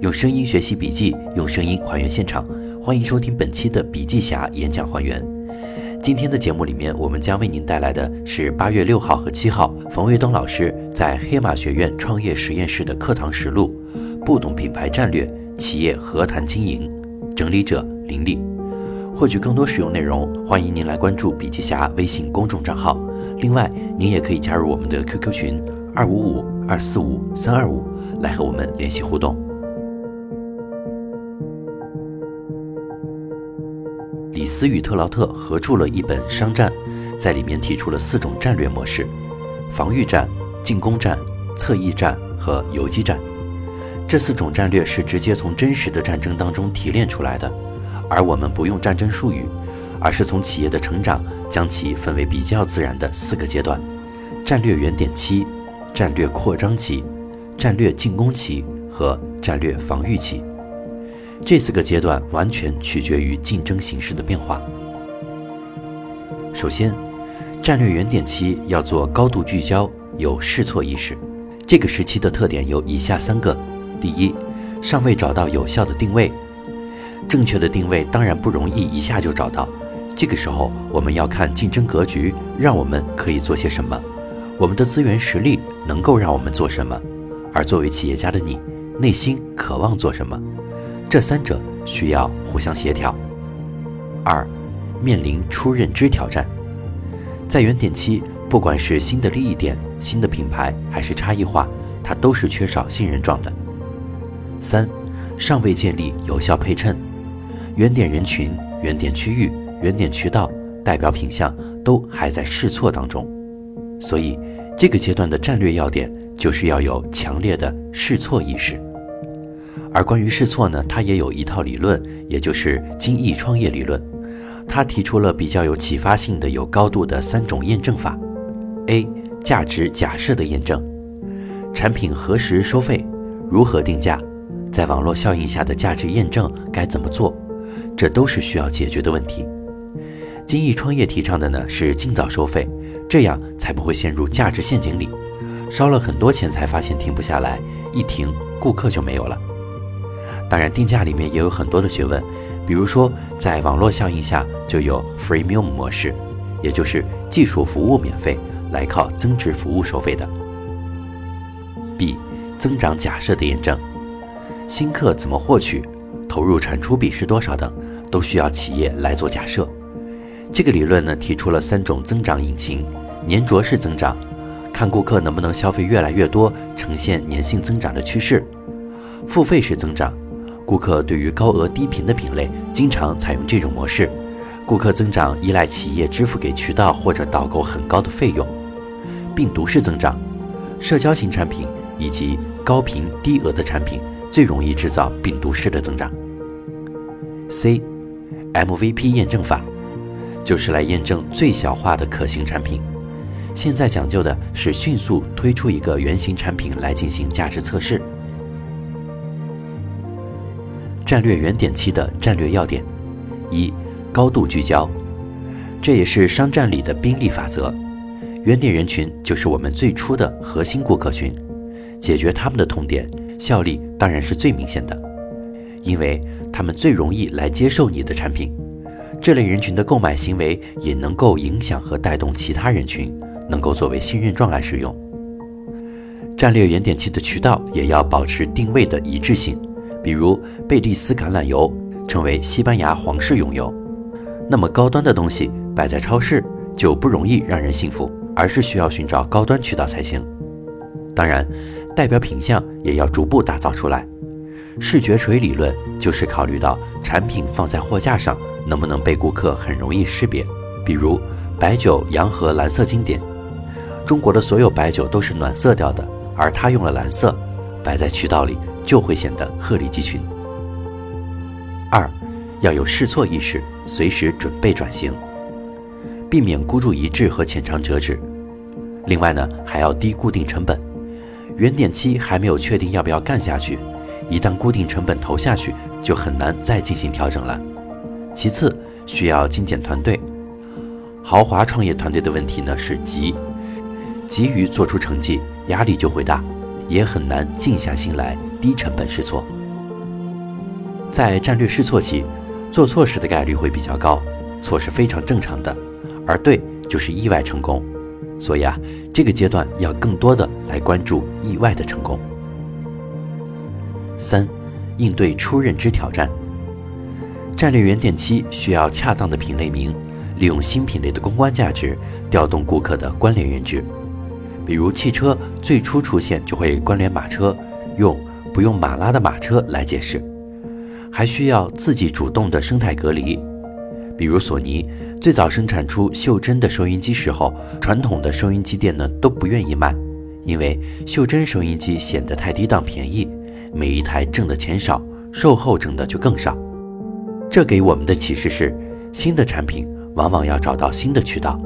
用声音学习笔记，用声音还原现场。欢迎收听本期的笔记侠演讲还原。今天的节目里面，我们将为您带来的是八月六号和七号冯卫东老师在黑马学院创业实验室的课堂实录。不懂品牌战略，企业何谈经营？整理者林立。获取更多实用内容，欢迎您来关注笔记侠微信公众账号。另外，您也可以加入我们的 QQ 群二五五二四五三二五，来和我们联系互动。李斯与特劳特合著了一本《商战》，在里面提出了四种战略模式：防御战、进攻战、侧翼战和游击战。这四种战略是直接从真实的战争当中提炼出来的，而我们不用战争术语，而是从企业的成长将其分为比较自然的四个阶段：战略原点期、战略扩张期、战略进攻期和战略防御期。这四个阶段完全取决于竞争形势的变化。首先，战略原点期要做高度聚焦，有试错意识。这个时期的特点有以下三个：第一，尚未找到有效的定位。正确的定位当然不容易一下就找到，这个时候我们要看竞争格局，让我们可以做些什么，我们的资源实力能够让我们做什么，而作为企业家的你，内心渴望做什么。这三者需要互相协调。二，面临出认知挑战，在原点期，不管是新的利益点、新的品牌还是差异化，它都是缺少信任状的。三，尚未建立有效配衬，原点人群、原点区域、原点渠道、代表品项都还在试错当中，所以这个阶段的战略要点就是要有强烈的试错意识。而关于试错呢，他也有一套理论，也就是精益创业理论。他提出了比较有启发性的、有高度的三种验证法：A. 价值假设的验证，产品何时收费，如何定价，在网络效应下的价值验证该怎么做，这都是需要解决的问题。精益创业提倡的呢是尽早收费，这样才不会陷入价值陷阱里，烧了很多钱才发现停不下来，一停顾客就没有了。当然，定价里面也有很多的学问，比如说，在网络效应下就有 freemium 模式，也就是技术服务免费，来靠增值服务收费的。B 增长假设的验证，新客怎么获取，投入产出比是多少等，都需要企业来做假设。这个理论呢，提出了三种增长引擎：粘着式增长，看顾客能不能消费越来越多，呈现粘性增长的趋势；付费式增长。顾客对于高额低频的品类，经常采用这种模式。顾客增长依赖企业支付给渠道或者导购很高的费用。病毒式增长，社交型产品以及高频低额的产品最容易制造病毒式的增长。C，MVP 验证法，就是来验证最小化的可行产品。现在讲究的是迅速推出一个原型产品来进行价值测试。战略原点期的战略要点：一、高度聚焦，这也是商战里的宾利法则。原点人群就是我们最初的核心顾客群，解决他们的痛点，效力当然是最明显的，因为他们最容易来接受你的产品。这类人群的购买行为也能够影响和带动其他人群，能够作为信任状来使用。战略原点期的渠道也要保持定位的一致性。比如贝蒂斯橄榄油成为西班牙皇室用油，那么高端的东西摆在超市就不容易让人信服，而是需要寻找高端渠道才行。当然，代表品相也要逐步打造出来。视觉锤理论就是考虑到产品放在货架上能不能被顾客很容易识别。比如白酒洋河蓝色经典，中国的所有白酒都是暖色调的，而它用了蓝色，摆在渠道里。就会显得鹤立鸡群。二，要有试错意识，随时准备转型，避免孤注一掷和浅尝辄止。另外呢，还要低固定成本，原点期还没有确定要不要干下去，一旦固定成本投下去，就很难再进行调整了。其次，需要精简团队。豪华创业团队的问题呢是急，急于做出成绩，压力就会大。也很难静下心来低成本试错。在战略试错期，做错事的概率会比较高，错是非常正常的，而对就是意外成功。所以啊，这个阶段要更多的来关注意外的成功。三，应对初认知挑战。战略原点期需要恰当的品类名，利用新品类的公关价值，调动顾客的关联认知。比如汽车最初出现就会关联马车，用不用马拉的马车来解释。还需要自己主动的生态隔离。比如索尼最早生产出袖珍的收音机时候，传统的收音机店呢都不愿意卖，因为袖珍收音机显得太低档便宜，每一台挣的钱少，售后挣的就更少。这给我们的启示是，新的产品往往要找到新的渠道，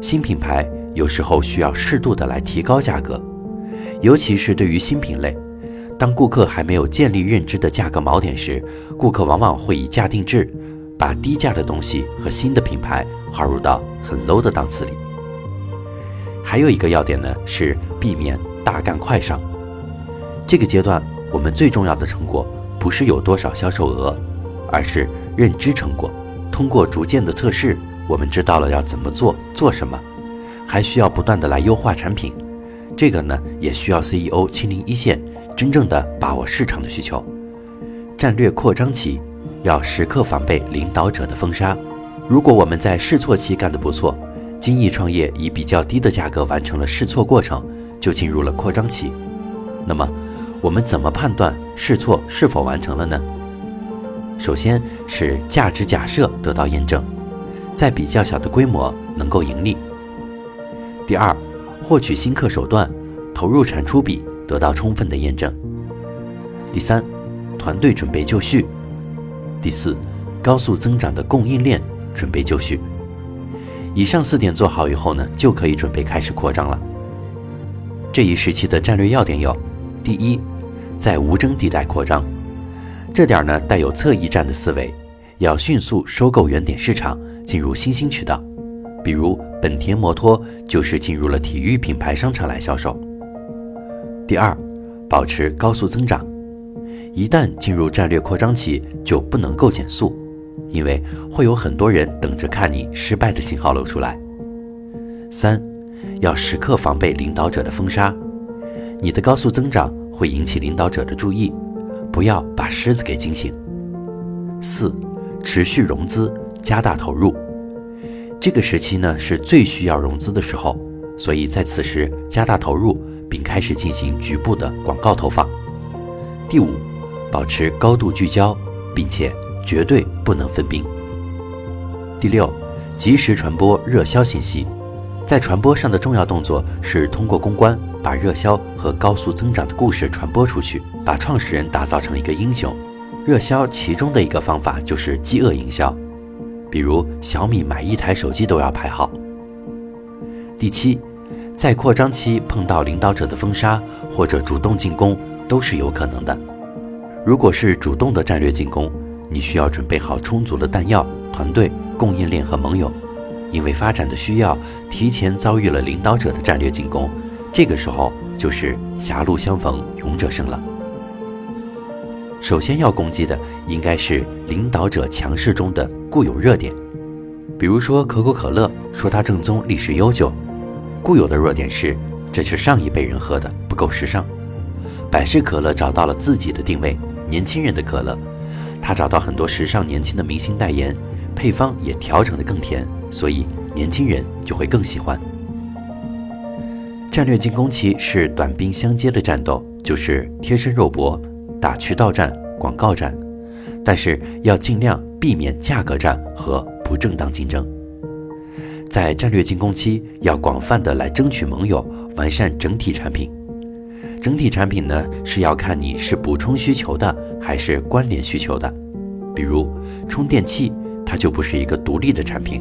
新品牌有时候需要适度的来提高价格，尤其是对于新品类。当顾客还没有建立认知的价格锚点时，顾客往往会以价定制，把低价的东西和新的品牌划入到很 low 的档次里。还有一个要点呢，是避免大干快上。这个阶段我们最重要的成果不是有多少销售额，而是认知成果。通过逐渐的测试，我们知道了要怎么做，做什么，还需要不断的来优化产品。这个呢，也需要 CEO 亲临一线。真正的把握市场的需求，战略扩张期要时刻防备领导者的封杀。如果我们在试错期干得不错，精益创业以比较低的价格完成了试错过程，就进入了扩张期。那么，我们怎么判断试错是否完成了呢？首先是价值假设得到验证，在比较小的规模能够盈利。第二，获取新客手段，投入产出比。得到充分的验证。第三，团队准备就绪。第四，高速增长的供应链准备就绪。以上四点做好以后呢，就可以准备开始扩张了。这一时期的战略要点有：第一，在无争地带扩张，这点呢带有侧翼战的思维，要迅速收购原点市场，进入新兴渠道，比如本田摩托就是进入了体育品牌商场来销售。第二，保持高速增长。一旦进入战略扩张期，就不能够减速，因为会有很多人等着看你失败的信号露出来。三，要时刻防备领导者的封杀。你的高速增长会引起领导者的注意，不要把狮子给惊醒。四，持续融资，加大投入。这个时期呢是最需要融资的时候，所以在此时加大投入。并开始进行局部的广告投放。第五，保持高度聚焦，并且绝对不能分兵。第六，及时传播热销信息。在传播上的重要动作是通过公关把热销和高速增长的故事传播出去，把创始人打造成一个英雄。热销其中的一个方法就是饥饿营销，比如小米买一台手机都要排号。第七。在扩张期碰到领导者的封杀或者主动进攻都是有可能的。如果是主动的战略进攻，你需要准备好充足的弹药、团队、供应链和盟友，因为发展的需要提前遭遇了领导者的战略进攻，这个时候就是狭路相逢勇者胜了。首先要攻击的应该是领导者强势中的固有热点，比如说可口可乐说它正宗、历史悠久。固有的弱点是，这是上一辈人喝的，不够时尚。百事可乐找到了自己的定位，年轻人的可乐。他找到很多时尚年轻的明星代言，配方也调整的更甜，所以年轻人就会更喜欢。战略进攻期是短兵相接的战斗，就是贴身肉搏，打渠道战、广告战，但是要尽量避免价格战和不正当竞争。在战略进攻期，要广泛的来争取盟友，完善整体产品。整体产品呢，是要看你是补充需求的，还是关联需求的。比如充电器，它就不是一个独立的产品，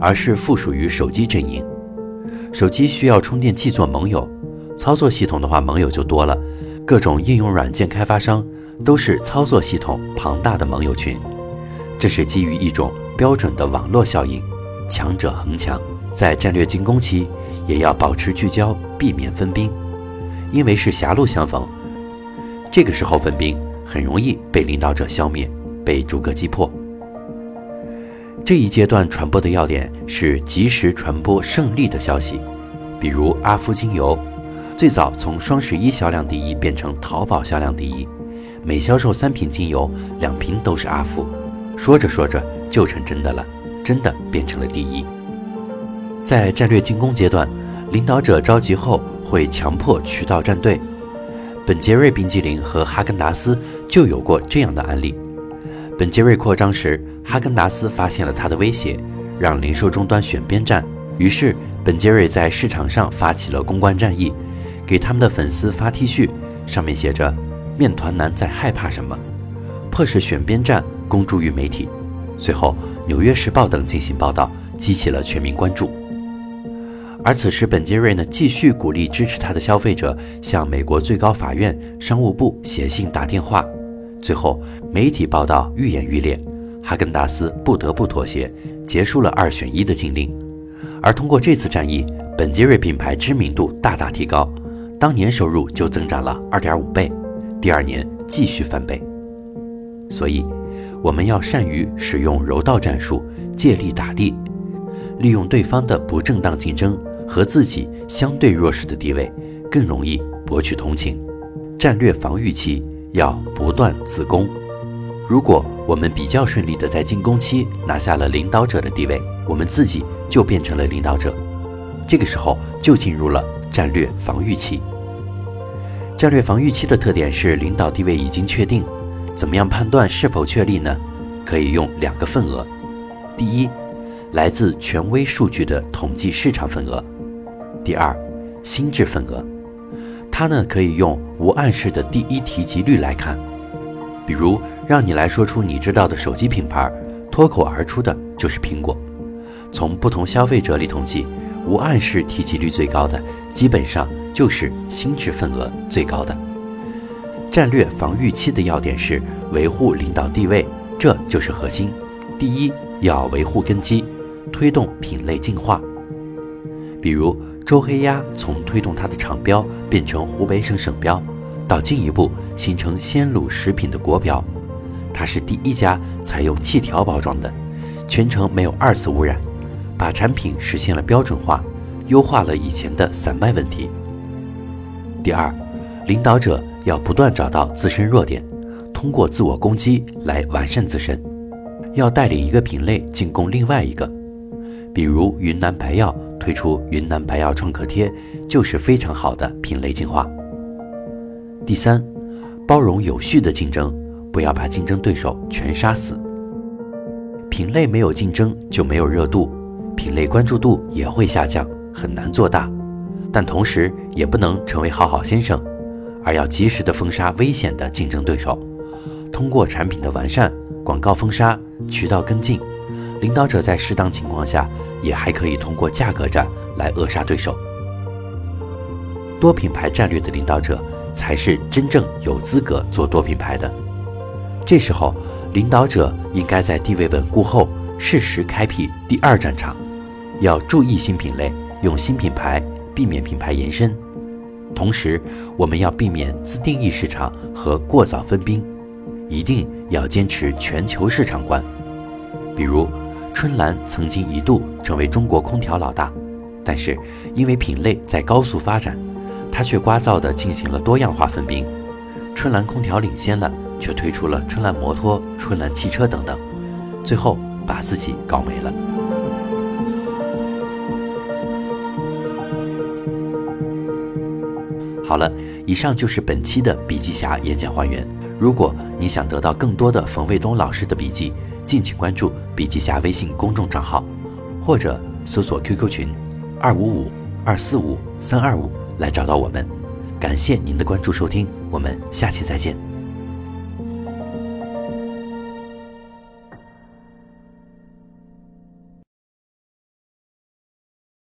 而是附属于手机阵营。手机需要充电器做盟友，操作系统的话，盟友就多了。各种应用软件开发商都是操作系统庞大的盟友群，这是基于一种标准的网络效应。强者恒强，在战略进攻期也要保持聚焦，避免分兵，因为是狭路相逢。这个时候分兵，很容易被领导者消灭，被逐个击破。这一阶段传播的要点是及时传播胜利的消息，比如阿夫精油，最早从双十一销量第一变成淘宝销量第一，每销售三瓶精油，两瓶都是阿夫。说着说着就成真的了，真的变成了第一。在战略进攻阶段，领导者着急后会强迫渠道站队。本杰瑞冰激凌和哈根达斯就有过这样的案例。本杰瑞扩张时，哈根达斯发现了它的威胁，让零售终端选边站。于是，本杰瑞在市场上发起了公关战役，给他们的粉丝发 T 恤，上面写着“面团男在害怕什么”，迫使选边站公诸于媒体。随后，《纽约时报》等进行报道，激起了全民关注。而此时，本杰瑞呢，继续鼓励支持他的消费者向美国最高法院、商务部写信、打电话。最后，媒体报道愈演愈烈，哈根达斯不得不妥协，结束了二选一的禁令。而通过这次战役，本杰瑞品牌知名度大大提高，当年收入就增长了二点五倍，第二年继续翻倍。所以，我们要善于使用柔道战术，借力打力，利用对方的不正当竞争和自己相对弱势的地位，更容易博取同情。战略防御期。要不断自攻。如果我们比较顺利的在进攻期拿下了领导者的地位，我们自己就变成了领导者。这个时候就进入了战略防御期。战略防御期的特点是领导地位已经确定。怎么样判断是否确立呢？可以用两个份额：第一，来自权威数据的统计市场份额；第二，心智份额。它呢可以用无暗示的第一提及率来看，比如让你来说出你知道的手机品牌，脱口而出的就是苹果。从不同消费者里统计，无暗示提及率最高的，基本上就是心智份额最高的。战略防御期的要点是维护领导地位，这就是核心。第一，要维护根基，推动品类进化，比如。周黑鸭从推动它的厂标变成湖北省省标，到进一步形成鲜乳食品的国标，它是第一家采用气条包装的，全程没有二次污染，把产品实现了标准化，优化了以前的散卖问题。第二，领导者要不断找到自身弱点，通过自我攻击来完善自身，要带领一个品类进攻另外一个，比如云南白药。推出云南白药创可贴，就是非常好的品类进化。第三，包容有序的竞争，不要把竞争对手全杀死。品类没有竞争就没有热度，品类关注度也会下降，很难做大。但同时也不能成为好好先生，而要及时的封杀危险的竞争对手，通过产品的完善、广告封杀、渠道跟进。领导者在适当情况下，也还可以通过价格战来扼杀对手。多品牌战略的领导者才是真正有资格做多品牌的。这时候，领导者应该在地位稳固后，适时开辟第二战场，要注意新品类，用新品牌，避免品牌延伸。同时，我们要避免自定义市场和过早分兵，一定要坚持全球市场观，比如。春兰曾经一度成为中国空调老大，但是因为品类在高速发展，它却聒噪地进行了多样化分兵。春兰空调领先了，却推出了春兰摩托、春兰汽车等等，最后把自己搞没了。好了，以上就是本期的笔记侠演讲还原。如果你想得到更多的冯卫东老师的笔记，敬请关注笔记侠微信公众账号，或者搜索 QQ 群二五五二四五三二五来找到我们。感谢您的关注收听，我们下期再见。